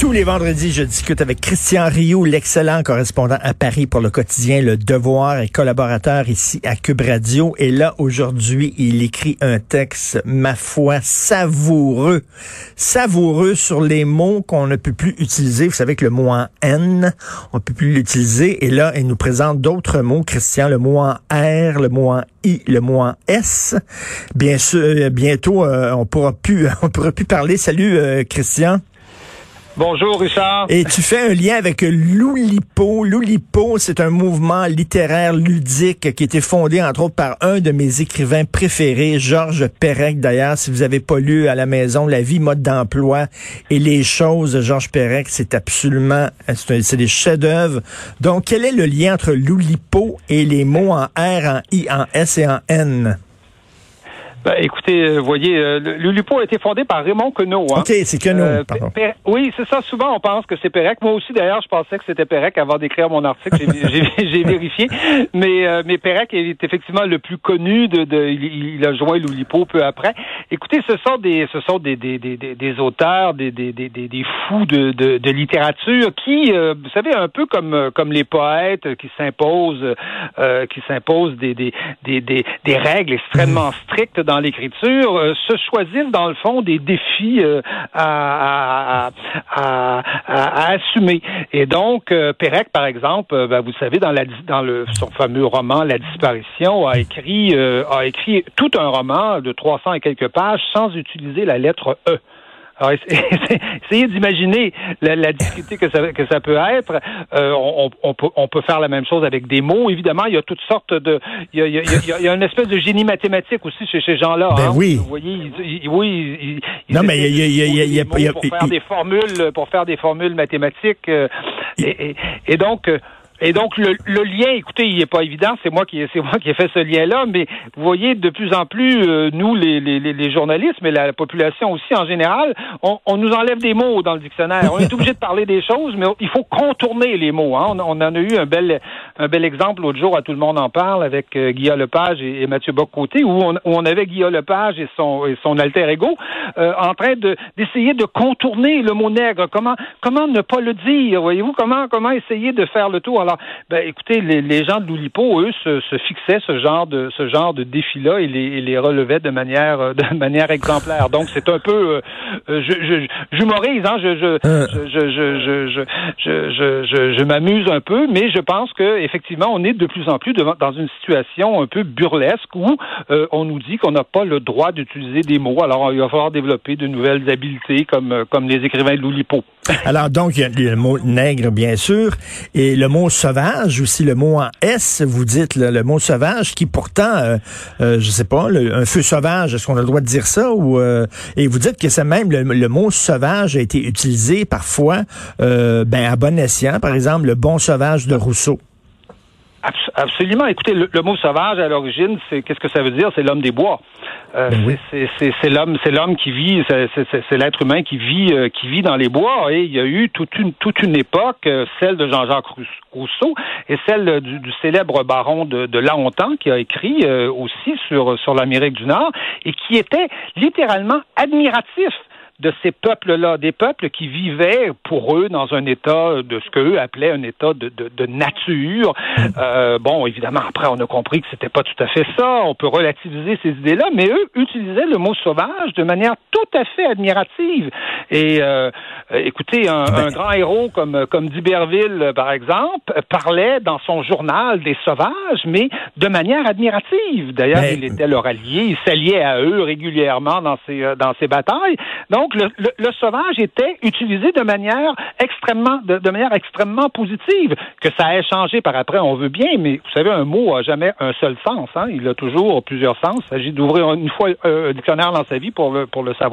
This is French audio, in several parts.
Tous les vendredis, je discute avec Christian Rioux, l'excellent correspondant à Paris pour le quotidien Le Devoir et collaborateur ici à Cube Radio. Et là, aujourd'hui, il écrit un texte, ma foi, savoureux. Savoureux sur les mots qu'on ne peut plus utiliser. Vous savez que le mot en N, on ne peut plus l'utiliser. Et là, il nous présente d'autres mots, Christian, le mot en R, le mot en I, le mot en S. Bien sûr, euh, bientôt, euh, on pourra plus, on pourra plus parler. Salut, euh, Christian. Bonjour Richard. Et tu fais un lien avec l'Oulipo. L'Oulipo, c'est un mouvement littéraire ludique qui a été fondé entre autres par un de mes écrivains préférés, Georges Perec. D'ailleurs, si vous avez pas lu à la maison La vie, mode d'emploi et les choses de Georges Perec, c'est absolument, c'est des chefs-d'œuvre. Donc, quel est le lien entre l'Oulipo et les mots en R, en I, en S et en N? Ben, écoutez, euh, voyez, euh, le l'Ulipo a été fondé par Raymond Queneau. Hein. OK, c'est Queneau, Euh, oui, c'est ça. Souvent, on pense que c'est Pérec. Moi aussi, d'ailleurs, je pensais que c'était Pérec avant d'écrire mon article. J'ai- vérifié. Mais, euh, mais Pérec est effectivement le plus connu. De, de il, il a joint l'Oulipo peu après. Écoutez, ce sont des, ce sont des, des, des, des, auteurs, des, des, des, fous de, de, de littérature qui, euh, vous savez, un peu comme, comme les poètes qui s'imposent, euh, qui s'imposent des, des, des, des, des règles extrêmement strictes dans l'écriture, euh, se choisissent dans le fond des défis euh, à, à, à, assumer. Et donc, euh, Pérec, par exemple, euh, ben, vous savez, dans, la, dans le, son fameux roman La disparition, a écrit, a écrit tout un roman de 300 et quelques pages sans utiliser la lettre E. Alors, essa- essayez d'imaginer la, la difficulté que ça, que ça peut être. Euh, on, on peut, on peut faire la même chose avec des mots. Évidemment, il y a toutes sortes de... Il y a, il y a, il y a- une espèce de génie mathématique aussi chez ces gens-là. Ben hein. oui. Vous voyez, ils- ils- oui. ils- ils Non, mais il y a- il y a- pour faire des formules, pour faire des formules mathématiques. euh, et, et- et donc... et donc le, le lien, écoutez, il est pas évident. C'est moi qui c'est moi qui ai fait ce lien-là, mais vous voyez de plus en plus euh, nous les, les, les- journalistes, mais la population aussi en général, on, on nous enlève des mots dans le dictionnaire. On est obligé de parler des choses, mais il faut contourner les mots. Hein. On, on en a eu un bel un bel exemple l'autre jour à tout le monde en parle avec euh, Guillaume Lepage et, et Mathieu Bocoté, où on, où on avait Guillaume Lepage et son et son alter ego euh, en train de d'essayer de contourner le mot nègre. Comment comment ne pas le dire Voyez-vous? Comment comment essayer de faire le tour? Alors, ben écoutez, les, les gens de l'Oulipo, eux, se, se fixaient ce genre de ce genre de défi-là et les, et les relevaient de manière euh, de manière exemplaire. Donc c'est un peu euh, euh, je j'humorise, hein, je je Euh. je je je je m'amuse un peu, mais je pense que effectivement on est de plus en plus devant, dans une situation un peu burlesque où euh, on nous dit qu'on n'a pas le droit d'utiliser des mots. Alors il va falloir développer de nouvelles habiletés comme euh, comme les écrivains de l'Oulipo. Alors donc, il y a le mot nègre, bien sûr, et le mot sauvage, aussi le mot en S, vous dites le mot sauvage, qui pourtant, euh, euh, je sais pas, un feu sauvage, est-ce qu'on a le droit de dire ça? ou euh, Et vous dites que c'est même le, le mot sauvage a été utilisé parfois euh, ben, à bon escient, par exemple, le bon sauvage de Rousseau. Abs- Absolument. Écoutez, le, le mot sauvage à l'origine, c'est qu'est-ce que ça veut dire? C'est l'homme des bois. Euh, Ben oui. c'est- l'homme, c'est l'homme qui vit, c'est- l'être humain qui vit, euh, qui vit dans les bois. Et il y a eu toute une toute une époque, euh, celle de Jean-Jacques Rous- Rousseau et celle du, du célèbre baron de, de Laontan qui a écrit euh, aussi sur sur l'Amérique du Nord et qui était littéralement admiratif de ces peuples-là, des peuples qui vivaient pour eux dans un état de ce qu'eux appelaient un état de, de, de nature. Euh, bon, évidemment, après, on a compris que c'était pas tout à fait ça. On peut relativiser ces idées-là, mais eux utilisaient le mot sauvage de manière tout à fait admirative. Et euh, euh, écoutez, un, un grand héros comme comme d'Iberville, euh, par exemple, euh, parlait dans son journal des sauvages, mais de manière admirative. D'ailleurs, Mais- il était leur allié, il s'alliait à eux régulièrement dans ses euh, dans ses batailles. Donc donc, le, le, le, sauvage était utilisé de manière extrêmement, de, de, manière extrêmement positive. Que ça ait changé par après, on veut bien, mais vous savez, un mot a jamais un seul sens. Hein? Il a toujours plusieurs sens. Il s'agit d'ouvrir une fois un dictionnaire dans sa vie pour le, pour le savoir.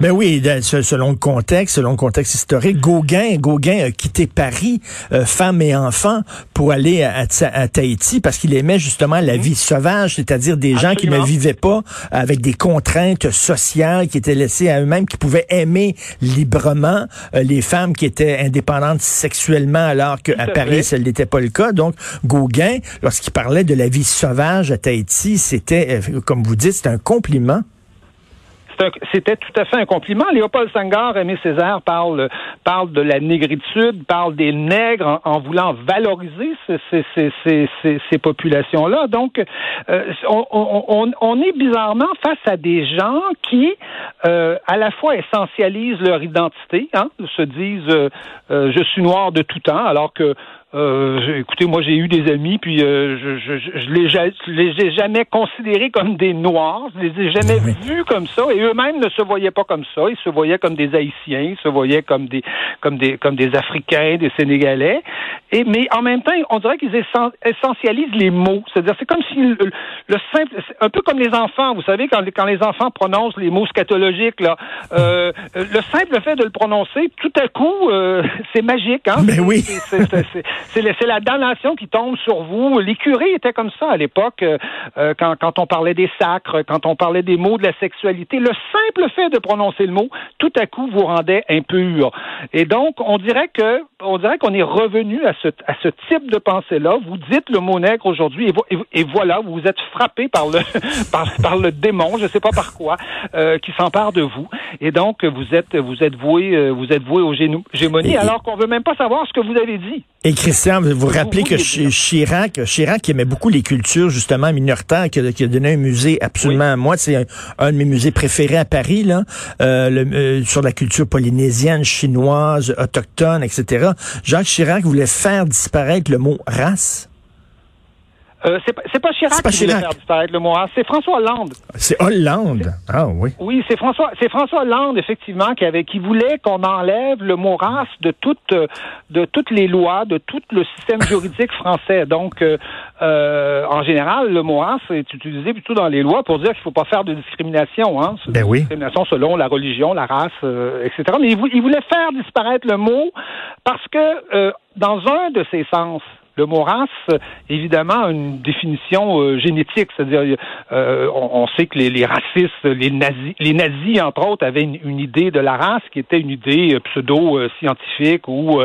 Ben oui, selon le contexte, selon le contexte historique, Gauguin, Gauguin a quitté Paris, euh, femme et enfant, pour aller à, à, Tahiti parce qu'il aimait justement la vie sauvage, c'est-à-dire des gens qui ne vivaient pas avec des contraintes sociales, qui étaient laissés à eux-mêmes, qui pouvaient aimer librement euh, les femmes qui étaient indépendantes sexuellement, alors qu'à Paris, ce n'était pas le cas. Donc, Gauguin, lorsqu'il parlait de la vie sauvage à Tahiti, c'était, euh, comme vous dites, c'était un compliment c'était tout à fait un compliment. Léopold Senghor, Aimé Césaire parle, parle de la négritude, parle des nègres en, voulant valoriser ces, populations-là. Donc, euh, on, est bizarrement face à des gens qui, euh, à la fois essentialisent leur identité, hein, se disent euh je suis noir de tout temps, alors que euh, écoutez, moi j'ai eu des amis, puis euh, je, je, je, je, les, je, les, ai jamais considérés comme des Noirs, je les ai jamais vus comme ça, et eux-mêmes ne se voyaient pas comme ça. Ils se voyaient comme des Haïtiens, ils se voyaient comme des comme des comme des Africains, des Sénégalais. Et mais en même temps, on dirait qu'ils essentialisent les mots. C'est-à-dire, c'est comme si le, le, simple, un peu comme les enfants, vous savez, quand, quand les enfants prononcent les mots scatologiques, là, euh, le simple fait de le prononcer, tout à coup, euh, c'est magique. Hein? Mais oui. C'est la damnation qui tombe sur vous. Les étaient comme ça à l'époque, euh, euh, quand, quand on parlait des sacres, quand on parlait des mots de la sexualité. Le simple fait de prononcer le mot, tout à coup, vous rendait impur. Et donc, on dirait que, on dirait qu'on est revenu à ce, à ce type de pensée-là. Vous dites le mot nègre aujourd'hui, et, voilà, vous êtes frappé par le, par, le démon, je sais pas par quoi, euh, qui s'empare de vous. Et donc, vous êtes, vous êtes voué, vous êtes voué aux gémonies, alors qu'on veut même pas savoir ce que vous avez dit. Et Christian, vous vous rappelez que Chirac, Chirac qui aimait beaucoup les cultures justement minoritaires, qui a, qui a donné un musée absolument, moi c'est un, de mes musées préférés à Paris là, euh, le, euh, sur la culture polynésienne, chinoise, autochtone, etc. Jacques Chirac voulait faire disparaître le mot race. Euh, c'est pas, Chirac pas qui Chirac. voulait faire disparaître le mot c'est François Hollande. C'est Hollande. Ah oui. Oui, c'est François, c'est François Hollande effectivement qui avait, qui voulait qu'on enlève le mot race de toutes, de toutes les lois, de tout le système juridique français. Donc, euh, euh, en général, le mot race est utilisé plutôt dans les lois pour dire qu'il faut pas faire de discrimination, hein. Ben oui. Discrimination selon la religion, la race, euh, etc. Mais il, il, voulait faire disparaître le mot parce que dans un de ses sens, le mot race, évidemment, a une définition euh, génétique, c'est-à-dire euh, on, sait que les, les, racistes, les nazis, les nazis entre autres, avaient une, idée de la race qui était une idée euh, pseudo-scientifique où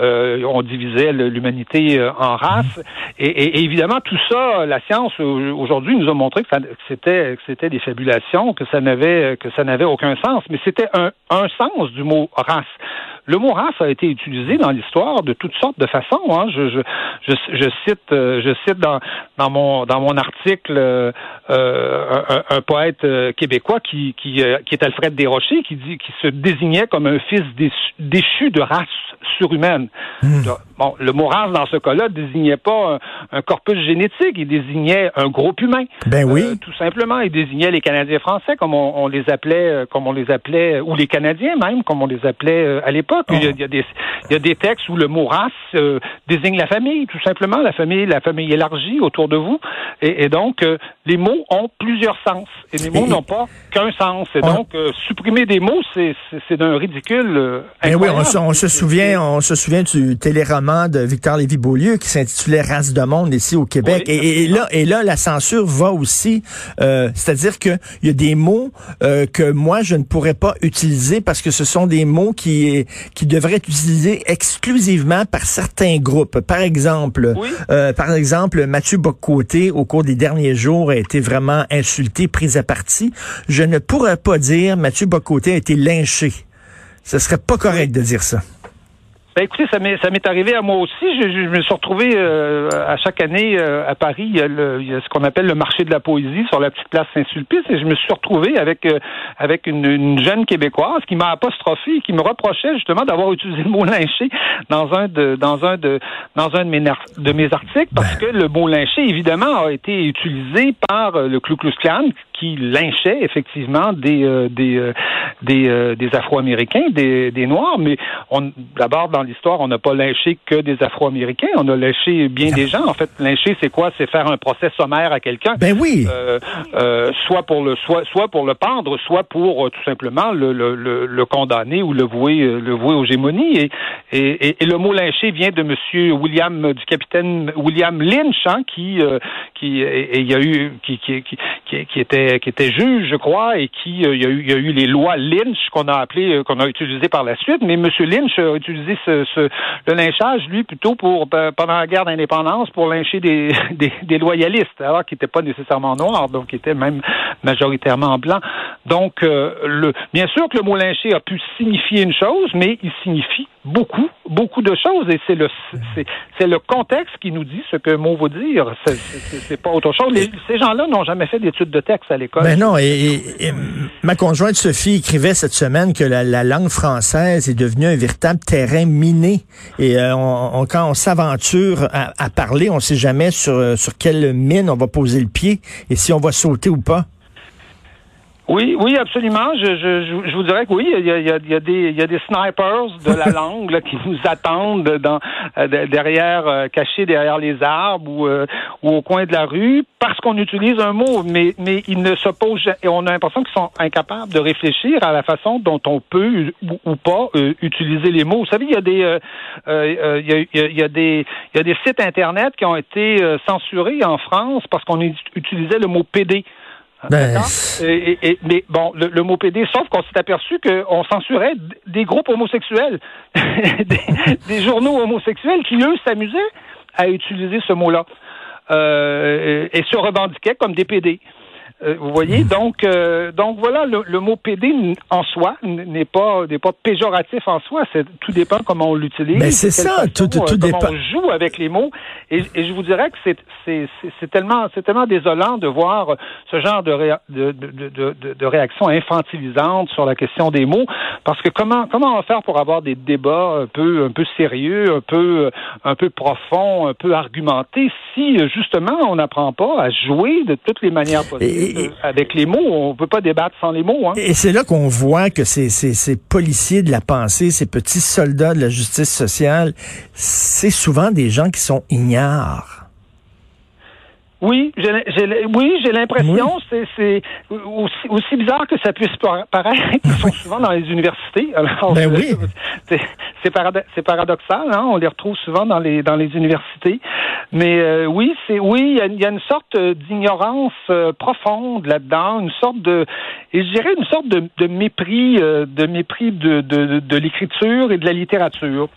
on divisait l'humanité en races. Et, et, évidemment, tout ça, la science aujourd'hui nous a montré que, c'était c'était des fabulations, que ça n'avait que ça n'avait aucun sens. Mais c'était un, un sens du mot race. Le mot race a été utilisé dans l'histoire de toutes sortes de façons. Hein. Je, je, je, cite, euh, je cite dans, dans mon dans mon article euh, un, poète euh, québécois qui qui, qui est Alfred Desrochers qui dit qui se désignait comme un fils déchu, de race surhumaine. Hmm. Bon, le mot race dans ce cas-là désignait pas un, corpus génétique, il désignait un groupe humain. Ben oui. tout simplement, il désignait les Canadiens français comme on, on, les appelait, comme on les appelait, ou les Canadiens même comme on les appelait à l'époque. Il, y a, des, il y a des textes où le mot race euh, désigne la famille, tout simplement, la famille, la famille élargie autour de vous. Et, et donc, euh, les mots ont plusieurs sens. Et les mots n'ont pas qu'un sens. Et donc, euh, supprimer des mots, c'est d'un ridicule. Eh oui, on, on, se souvient, on se souvient du téléroman de Victor Lévy-Beaulieu qui s'intitulait Race de monde ici au Québec. et, et, là, et là, la censure va aussi, c'est-à-dire qu'il y a des mots que moi je ne pourrais pas utiliser parce que ce sont des mots qui qui devrait être utilisé exclusivement par certains groupes. Par exemple, euh, par exemple, Mathieu Bocoté, au cours des derniers jours, a été vraiment insulté, pris à partie. Je ne pourrais pas dire Mathieu Bocoté a été lynché. Ce serait pas correct de dire ça. Ben écoutez, ça m'est ça m'est arrivé à moi aussi. Je, je, me suis retrouvé euh, à chaque année euh, à Paris. Il y, a le, il y, a ce qu'on appelle le marché de la poésie sur la petite place Saint-Sulpice, et je me suis retrouvé avec euh, avec une, une, jeune québécoise qui m'a apostrophé, qui me reprochait justement d'avoir utilisé le mot lynché dans un de dans un de dans un de mes de mes articles, parce ben. que le mot lynché évidemment a été utilisé par le Ku Klux Klan qui lynchait effectivement des euh, des euh, des, euh, des Afro-Américains, des, des Noirs, mais on d'abord dans l'histoire, on n'a pas lynché que des Afro-Américains, on a lynché bien des gens. En fait, lyncher, c'est quoi? C'est faire un procès sommaire à quelqu'un. Ben oui. soit pour le soit soit pour le pendre, soit pour tout simplement le, le, le, condamner ou le vouer le vouer aux gémonies. Et, et, et, le mot lyncher vient de Monsieur William du capitaine William Lynch, hein, qui qui et il y a eu qui qui, qui qui, était qui était juge, je crois, et qui il y a eu il y a eu les lois Lynch qu'on a appelé, euh, qu'on a utilisé par la suite, mais M. Lynch a utilisé le lynchage, lui, plutôt pour euh, pendant la guerre d'indépendance pour lyncher des, loyalistes, alors qu'il n'était pas nécessairement noir, donc il était même majoritairement blanc. Donc, euh, bien sûr que le mot lyncher a pu signifier une chose, mais il signifie beaucoup, beaucoup de choses, et c'est le c'est le contexte qui nous dit ce que mot veut dire. C'est pas autre chose. ces gens-là n'ont jamais fait d'études de texte à l'école. Ben non, et, ma conjointe Sophie écrivait cette semaine que la, langue française est devenue un véritable terrain miné. Et euh, on, quand on s'aventure à, parler, on sait jamais sur, sur quelle mine on va poser le pied et si on va sauter ou pas. Oui, oui, absolument. Je, je, je vous dirais que oui, il y a, il y a, des, il y a des snipers de la langue là, qui nous attendent dans, euh, derrière, euh, cachés derrière les arbres ou, euh, ou au coin de la rue, parce qu'on utilise un mot, mais, mais ils ne s'opposent et on a l'impression qu'ils sont incapables de réfléchir à la façon dont on peut ou, pas utiliser les mots. Vous savez, il y a des, il, y a, il y a des, il y a des sites internet qui ont été censurés en France parce qu'on utilisait le mot PD. Ben... Et, mais bon, le, mot PD, sauf qu'on s'est aperçu qu'on censurait des groupes homosexuels, des, journaux homosexuels qui, eux, s'amusaient à utiliser ce mot-là. Euh, et se revendiquaient comme des PD. Euh, vous voyez, donc, euh, donc voilà, le, mot PD en soi n'est pas n'est pas péjoratif en soi. C'est tout dépend comment on l'utilise. Mais c'est ça, tout, tout, euh, dépend. On joue avec les mots, et, et je vous dirais que c'est c'est c'est tellement c'est tellement désolant de voir ce genre de, de, de, de, de réaction infantilisante sur la question des mots, parce que comment comment on va faire pour avoir des débats un peu un peu sérieux, un peu un peu profonds, un peu argumentés, si justement on n'apprend pas à jouer de toutes les manières possibles? Avec les mots. On peut pas débattre sans les mots. Hein. Et c'est là qu'on voit que ces, ces, ces, policiers de la pensée, ces petits soldats de la justice sociale, c'est souvent des gens qui sont ignares. Oui, j'ai, oui, j'ai l'impression, c'est, c'est aussi, aussi, bizarre que ça puisse paraître, ils sont souvent dans les universités. Alors, ben oui. c'est, c'est, paradoxal, hein? on les retrouve souvent dans les dans les universités. Mais euh, oui, c'est oui, il y, a, une sorte d'ignorance euh, profonde là-dedans, une sorte de, et je dirais une sorte de, de mépris, euh, de mépris de, de, de l'écriture et de la littérature.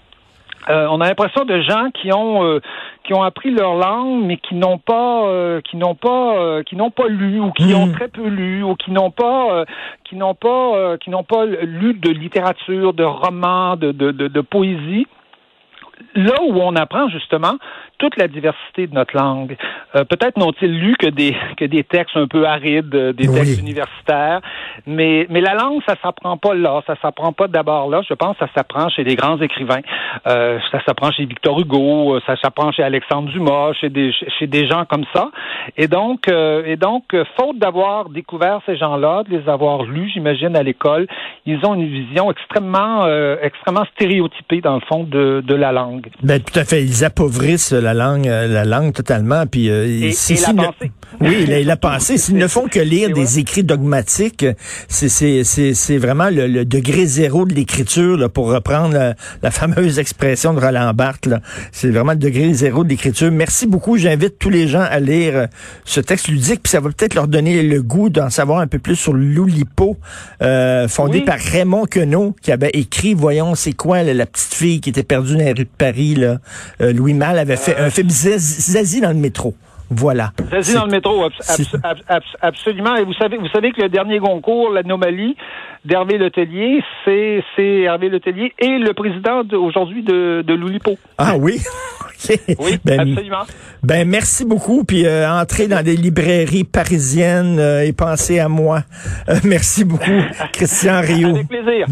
Euh, on a l'impression de gens qui ont euh, qui ont appris leur langue mais qui n'ont pas euh, qui n'ont pas qui n'ont pas lu ou qui ont hmm. très peu lu ou qui n'ont pas qui n'ont pas qui n'ont pas lu de littérature, de romans, de, de, de poésie là où on apprend justement toute la diversité de notre langue. Euh, peut-être n'ont-ils lu que des que des textes un peu arides, des textes universitaires, mais mais la langue ça s'apprend pas là, ça s'apprend pas d'abord là. Je pense que ça s'apprend chez des grands écrivains, euh, ça s'apprend chez Victor Hugo, ça s'apprend chez Alexandre Dumas, chez des chez des gens comme ça. Et donc et donc faute d'avoir découvert ces gens-là, de les avoir lus, j'imagine à l'école, ils ont une vision extrêmement extrêmement stéréotypée dans le fond de de la langue. Ben tout à fait, ils appauvrissent la langue, euh, la langue totalement. Puis, euh, et, la pensée. Oui, la, pensée. S'ils ne font que lire des écrits dogmatiques, c'est vraiment le, degré zéro de l'écriture, pour reprendre la, fameuse expression de Roland Barthes. C'est vraiment le degré zéro de l'écriture. Merci beaucoup. J'invite tous les gens à lire euh, ce texte ludique, puis ça va peut-être leur donner le goût d'en savoir un peu plus sur l'Oulipo, euh, fondé par Raymond Queneau, qui avait écrit, voyons, c'est quoi la petite fille qui était perdue dans les rues de Paris. Là. Louis Malle avait fait un film Zazie dans le métro. Voilà. Zazie dans le métro, absolument. Et vous savez, vous savez que le dernier concours, l'anomalie d'Hervé Letellier, c'est Hervé Letellier et le président aujourd'hui de, de l'Oulipo. Ah oui? Oui, ben, absolument. Ben merci beaucoup, puis euh, entrez dans des librairies parisiennes euh, et pensez à moi. Euh, merci beaucoup, Christian Rio. Avec plaisir.